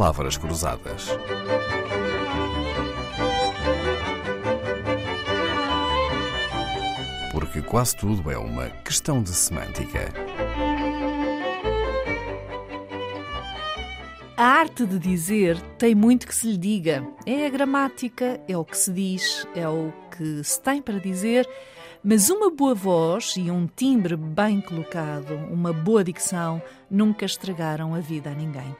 palavras cruzadas. Porque quase tudo é uma questão de semântica. A arte de dizer tem muito que se lhe diga. É a gramática, é o que se diz, é o que se tem para dizer. Mas uma boa voz e um timbre bem colocado, uma boa dicção, nunca estragaram a vida a ninguém.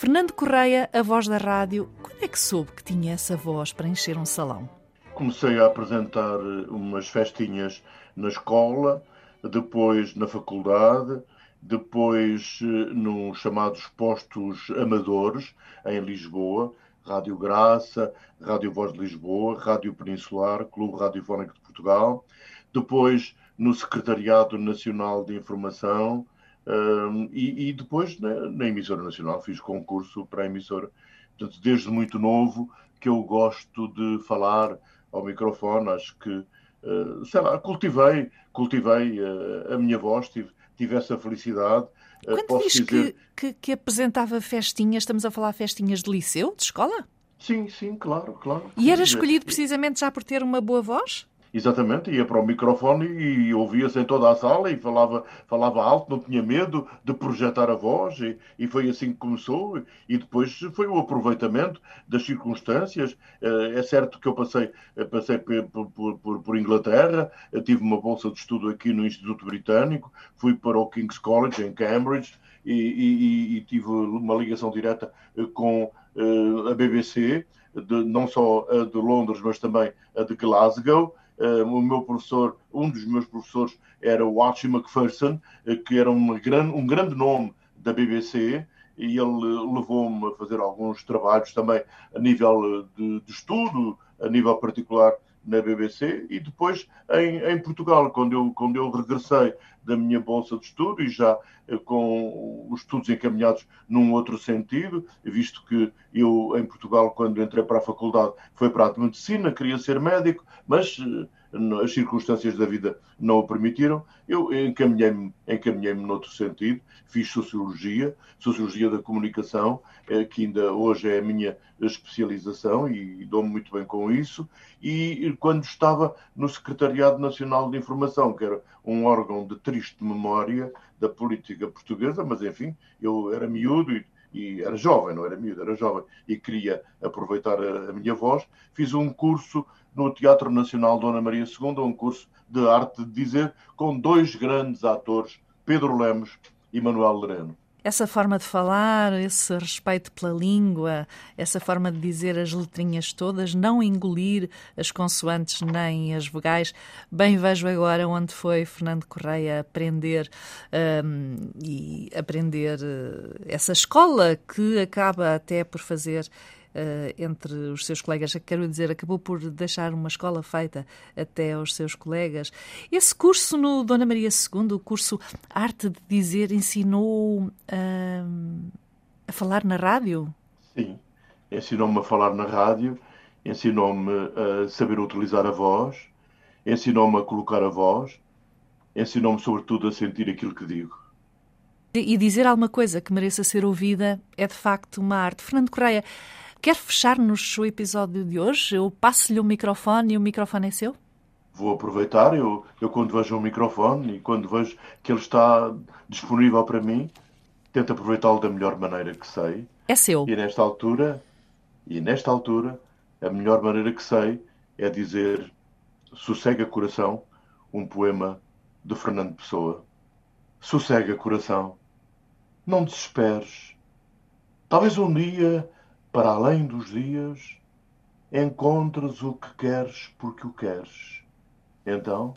Fernando Correia, a voz da rádio, quando é que soube que tinha essa voz para encher um salão? Comecei a apresentar umas festinhas na escola, depois na faculdade, depois eh, nos chamados postos amadores em Lisboa, Rádio Graça, Rádio Voz de Lisboa, Rádio Peninsular, Clube Radiofónico de Portugal, depois no Secretariado Nacional de Informação um, e, e, depois na, na, emissora nacional fiz concurso para a emissora. Portanto, desde muito novo que eu gosto de falar ao microfone, acho que, uh, sei lá, cultivei, cultivei uh, a minha voz, tive, tive essa felicidade. Uh, Quando diz dizer... que, que, que apresentava festinhas, estamos a falar festinhas de liceu, de escola? Sim, sim, claro, claro. E era escolhido precisamente já por ter uma boa voz? Exatamente, ia para o microfone e ouvia-se em toda a sala e falava, falava alto, não tinha medo de projetar a voz e, e foi assim que começou e depois foi o aproveitamento das circunstâncias. Eh, é certo que eu passei, eh, passei por, por, por, Inglaterra, tive uma bolsa de estudo aqui no Instituto Britânico, fui para o King's College em Cambridge e, e, e tive uma ligação direta eh, com a BBC, de, não só a de Londres, mas também a de Glasgow. Uh, o meu professor, um dos meus professores era o Archie Macpherson, uh, que era gran, um grande nome da BBC, e ele levou-me a fazer alguns trabalhos também a nível de, de, estudo, a nível particular na BBC, e depois em, em, Portugal, quando eu, quando eu regressei da minha bolsa de estudo e já uh, com os estudos encaminhados num outro sentido, visto que eu em Portugal, quando entrei para a faculdade, foi para a medicina, queria ser médico, mas uh, as circunstâncias da vida não o permitiram. Eu encaminhei-me encaminhei noutro sentido, fiz Sociologia, Sociologia da Comunicação, uh, que ainda hoje é a minha especialização e dou-me muito bem com isso. E quando estava no Secretariado Nacional de Informação, que era um órgão de triste memória da política portuguesa, mas enfim, eu era miúdo e e era jovem, não era miúdo, era jovem, e queria aproveitar a, a, minha voz, fiz um curso no Teatro Nacional Dona Maria II, um curso de arte de dizer, com dois grandes atores, Pedro Lemos e Manuel Lereno essa forma de falar, esse respeito pela língua, essa forma de dizer as letrinhas todas, não engolir as consoantes nem as vogais. Bem vejo agora onde foi Fernando Correia aprender um, e aprender uh, essa escola que acaba até por fazer entre os seus colegas. Quero dizer, acabou por deixar uma escola feita até aos seus colegas. Esse curso no Dona Maria II, o curso Arte de Dizer, ensinou uh, a falar na rádio? Sim, ensinou-me a falar na rádio, ensinou-me a saber utilizar a voz, ensinou-me a colocar a voz, ensinou-me sobretudo a sentir aquilo que digo. E dizer alguma coisa que mereça ser ouvida é de facto uma arte. Fernando Correia, Quer fechar-nos o episódio de hoje? Eu passo-lhe o microfone e o microfone é seu? Vou aproveitar. Eu, eu, quando vejo um microfone e quando vejo que ele está disponível para mim, tento aproveitá-lo da melhor maneira que sei. É seu. E nesta altura, e nesta altura, a melhor maneira que sei é dizer Sossega Coração, um poema de Fernando Pessoa. Sossega Coração, não desesperes. Talvez um dia para além dos dias, encontras o que queres porque o queres. Então,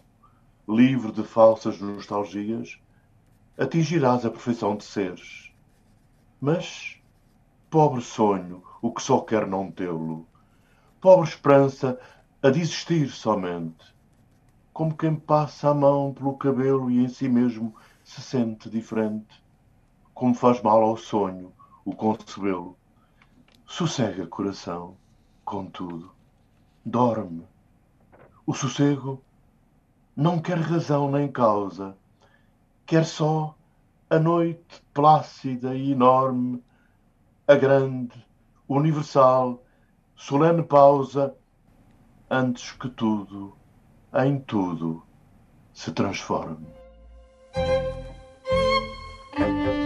livre de falsas nostalgias, atingirás a perfeição de seres. Mas, pobre sonho, o que só quer não tê-lo, pobre esperança a desistir somente, como quem passa a mão pelo cabelo e em si mesmo se sente diferente, como faz mal ao sonho o concebê-lo Sossega, coração, contudo, dorme. O sossego não quer razão nem causa, quer só a noite plácida e enorme, a grande, universal, solene pausa, antes que tudo, em tudo, se transforme.